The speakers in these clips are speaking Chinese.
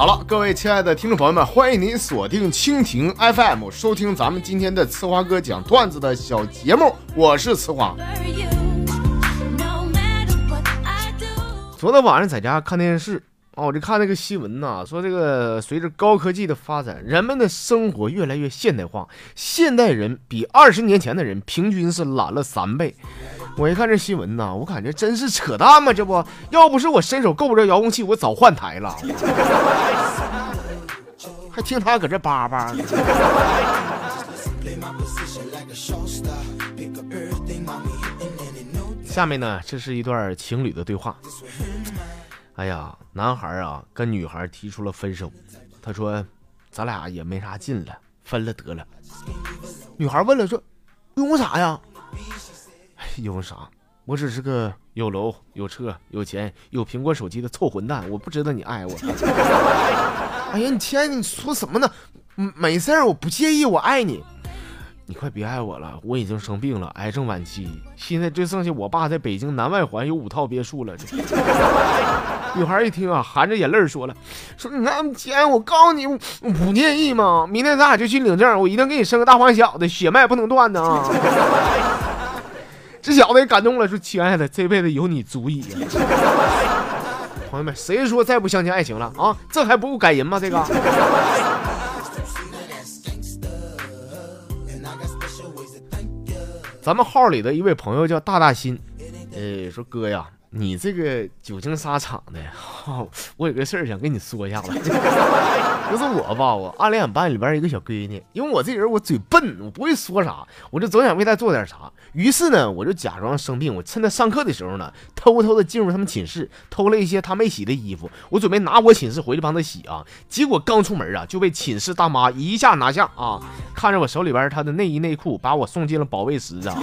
好了，各位亲爱的听众朋友们，欢迎您锁定蜻蜓 FM，收听咱们今天的呲花哥讲段子的小节目，我是呲花。昨天晚上在家看电视啊，我就看那个新闻呐，说这个随着高科技的发展，人们的生活越来越现代化，现代人比二十年前的人平均是懒了三倍。我一看这新闻呐，我感觉真是扯淡嘛！这不要不是我伸手够不着遥控器，我早换台了。还听他搁这叭叭。下面呢，这是一段情侣的对话。哎呀，男孩啊跟女孩提出了分手，他说：“咱俩也没啥劲了，分了得了。”女孩问了说：“因为啥呀？”因为啥？我只是个有楼、有车、有钱、有苹果手机的臭混蛋，我不值得你爱我。哎呀，你亲爱的，你说什么呢？没事儿，我不介意，我爱你。你快别爱我了，我已经生病了，癌症晚期，现在就剩下我爸在北京南外环有五套别墅了。女孩一听啊，含着眼泪说了：“说你看，亲爱我告诉你，我不介意嘛，明天咱俩就去领证，我一定给你生个大黄小的，血脉不能断呢啊。”这小子也感动了，说：“亲爱的，这辈子有你足矣！”朋友们，谁说再不相信爱情了啊？这还不够感人吗？这个。咱们号里的一位朋友叫大大新，呃，说哥呀。你这个久经沙场的，哈我有个事儿想跟你说一下子。就是我吧，我暗恋班里边一个小闺女，因为我这人我嘴笨，我不会说啥，我就总想为她做点啥。于是呢，我就假装生病，我趁她上课的时候呢，偷偷的进入他们寝室，偷了一些她没洗的衣服，我准备拿我寝室回去帮她洗啊。结果刚出门啊，就被寝室大妈一下拿下啊，看着我手里边她的内衣内裤，把我送进了保卫室啊。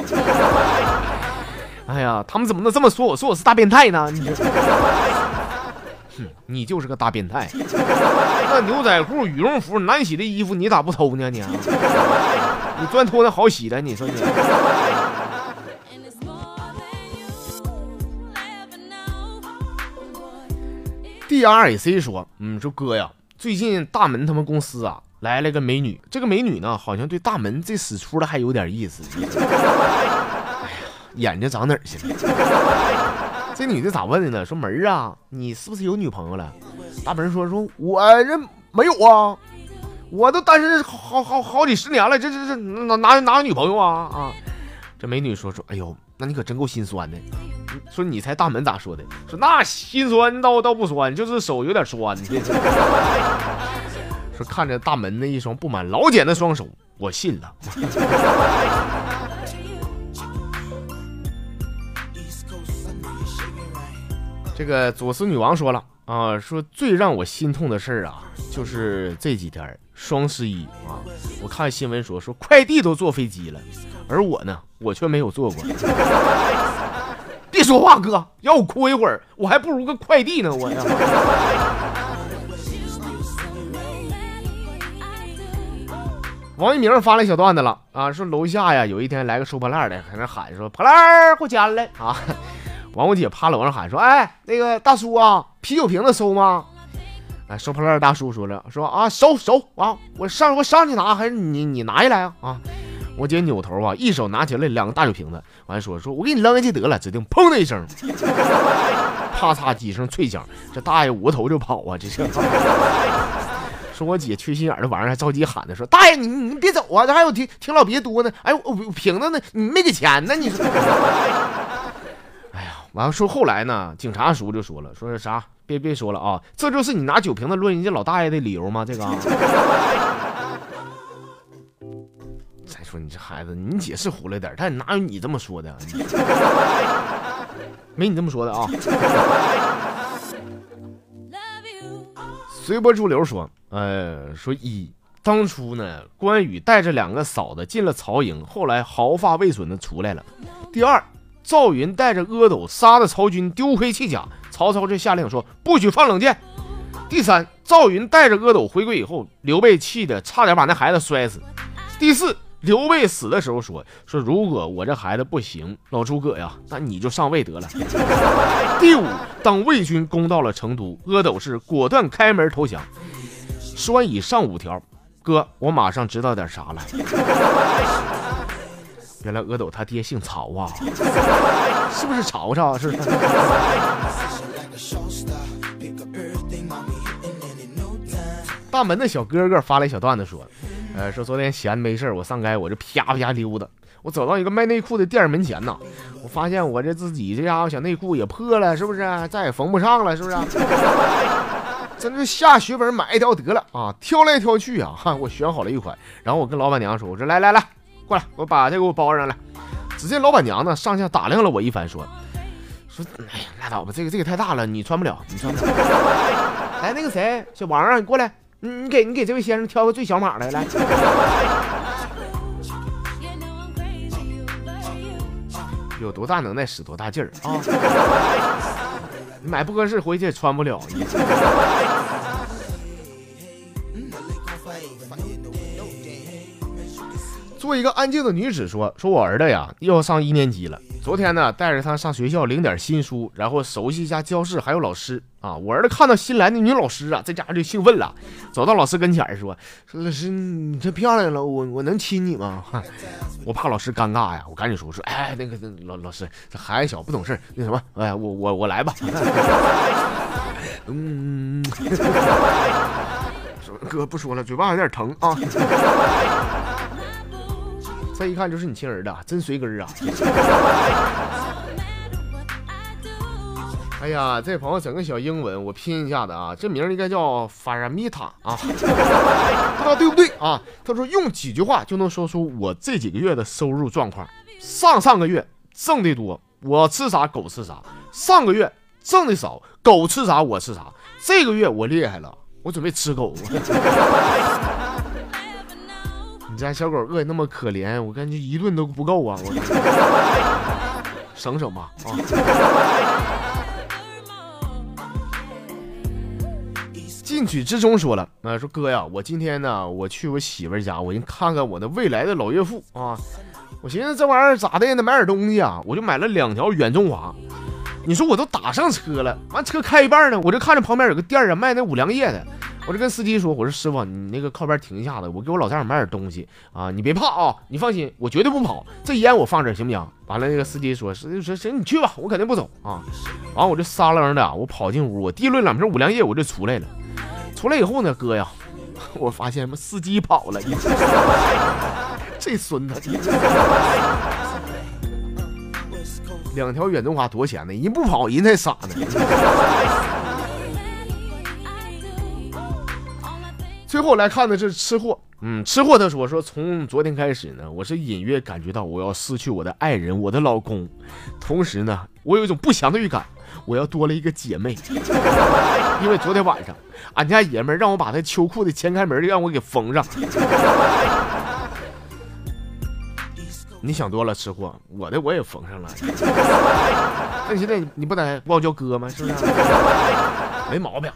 哎呀，他们怎么能这么说我？说我是大变态呢？你，哼，你就是个大变态。那牛仔裤、羽绒服、难洗的衣服，你咋不偷呢？你，你专偷那好洗的？你说你。D R A C 说，嗯，说哥呀，最近大门他们公司啊来了个美女，这个美女呢，好像对大门这死出的还有点意思。眼睛长哪儿去了？这女的咋问的呢？说门儿啊，你是不是有女朋友了？大门说说，我这没有啊，我都单身好好好几十年了，这这这哪哪哪有女朋友啊啊？这美女说说，哎呦，那你可真够心酸的。说你猜大门咋说的？说那心酸倒倒不酸，就是手有点酸。说看着大门那一双布满老茧的双手，我信了。这个左思女王说了啊，说最让我心痛的事儿啊，就是这几天双十一啊，我看新闻说说快递都坐飞机了，而我呢，我却没有坐过。别说话，哥，让我哭一会儿，我还不如个快递呢，我呀。王一鸣发了一小段子了啊，说楼下呀有一天来个收破烂的，在那喊说破烂给我捡来啊。完，我姐趴楼上喊说：“哎，那个大叔啊，啤酒瓶子收吗？”哎，收破烂大叔说了：“说啊，收收啊，我上我上去拿，还是你你拿下来啊？”啊，我姐扭头啊，一手拿起来两个大酒瓶子，完说：“说我给你扔下去得了。”指定砰的一声，啪嚓几声脆响，这大爷捂个头就跑啊！这是说我姐缺心眼的玩意儿，还着急喊呢，说：“大爷，你你别走啊，这还有挺挺老别多呢。哎，我瓶子呢？你没给钱呢？你说。”完了说后来呢，警察叔就说了，说是啥？别别说了啊！这就是你拿酒瓶子抡人家老大爷的理由吗？这个。再说你这孩子，你姐是胡了点，但哪有你这么说的？没你这么说的啊！随波逐流说，呃，说一当初呢，关羽带着两个嫂子进了曹营，后来毫发未损的出来了。第二。赵云带着阿斗杀的曹军，丢盔弃甲。曹操就下令说：“不许放冷箭。”第三，赵云带着阿斗回归以后，刘备气的差点把那孩子摔死。第四，刘备死的时候说说，如果我这孩子不行，老诸葛呀，那你就上位得了。第五，当魏军攻到了成都，阿斗是果断开门投降。说完以上五条，哥，我马上知道点啥了。原来阿斗他爹姓曹啊，是不是曹操？是。大门的小哥哥发来小段子说。呃，说昨天闲没事我上街，我这啪啪溜达，我走到一个卖内裤的店门前呐，我发现我这自己这家伙小内裤也破了，是不是？再也缝不上了，是不是？真是下血本买一条得了啊！挑来挑去啊，哈，我选好了一款，然后我跟老板娘说，我说来来来，过来，我把这给我包上来。只见老板娘呢上下打量了我一番，说说，哎呀，拉倒吧，这个这个太大了，你穿不了，你穿不了。来，那个谁，小王啊，你过来。你你给你给这位先生挑个最小码的来，有多大能耐使多大劲儿啊！你买不合适回去也穿不了。做一个安静的女子说：“说我儿子呀，又要上一年级了。昨天呢，带着他上学校领点新书，然后熟悉一下教室还有老师啊。我儿子看到新来的女老师啊，这家伙就兴奋了，走到老师跟前说：说老师，你这漂亮了，我我能亲你吗？我怕老师尴尬呀，我赶紧说说，哎，那个老老师，这孩子小不懂事那什么，哎，我我我来吧。嗯，哥不说了，嘴巴有点疼啊。”再一看就是你亲儿子，真随根啊！哎呀，这朋友整个小英文，我拼一下子啊，这名应该叫法拉米塔啊，不知道对不对啊？他说用几句话就能说出我这几个月的收入状况。上上个月挣的多，我吃啥狗吃啥；上个月挣的少，狗吃啥我吃啥。这个月我厉害了，我准备吃狗。你家小狗饿那么可怜，我感觉一顿都不够啊！我省省吧啊！进取之中说了啊，说哥呀，我今天呢，我去我媳妇家，我先看看我的未来的老岳父啊。我寻思这玩意儿咋的也，得买点东西啊，我就买了两条远中华。你说我都打上车了，完车开一半呢，我就看着旁边有个店啊，卖那五粮液的。我就跟司机说：“我说师傅，你那个靠边停一下子，我给我老丈人买点东西啊，你别怕啊，你放心，我绝对不跑。这烟我放这行不行？”完了，那个司机说：“是说行，你去吧，我肯定不走啊。”完，我就撒楞的，我跑进屋，我提了两瓶五粮液，我就出来了。出来以后呢，哥呀，我发现司机跑了，这孙子，两条远东华多少钱呢？人不跑，人才傻呢。最后来看的是吃货，嗯，吃货他说说从昨天开始呢，我是隐约感觉到我要失去我的爱人，我的老公，同时呢，我有一种不祥的预感，我要多了一个姐妹，因为昨天晚上俺家爷们让我把他秋裤的前开门让我给缝上。你想多了，吃货，我的我也缝上了。那你现在你不得管我叫哥吗？是不是？没毛病。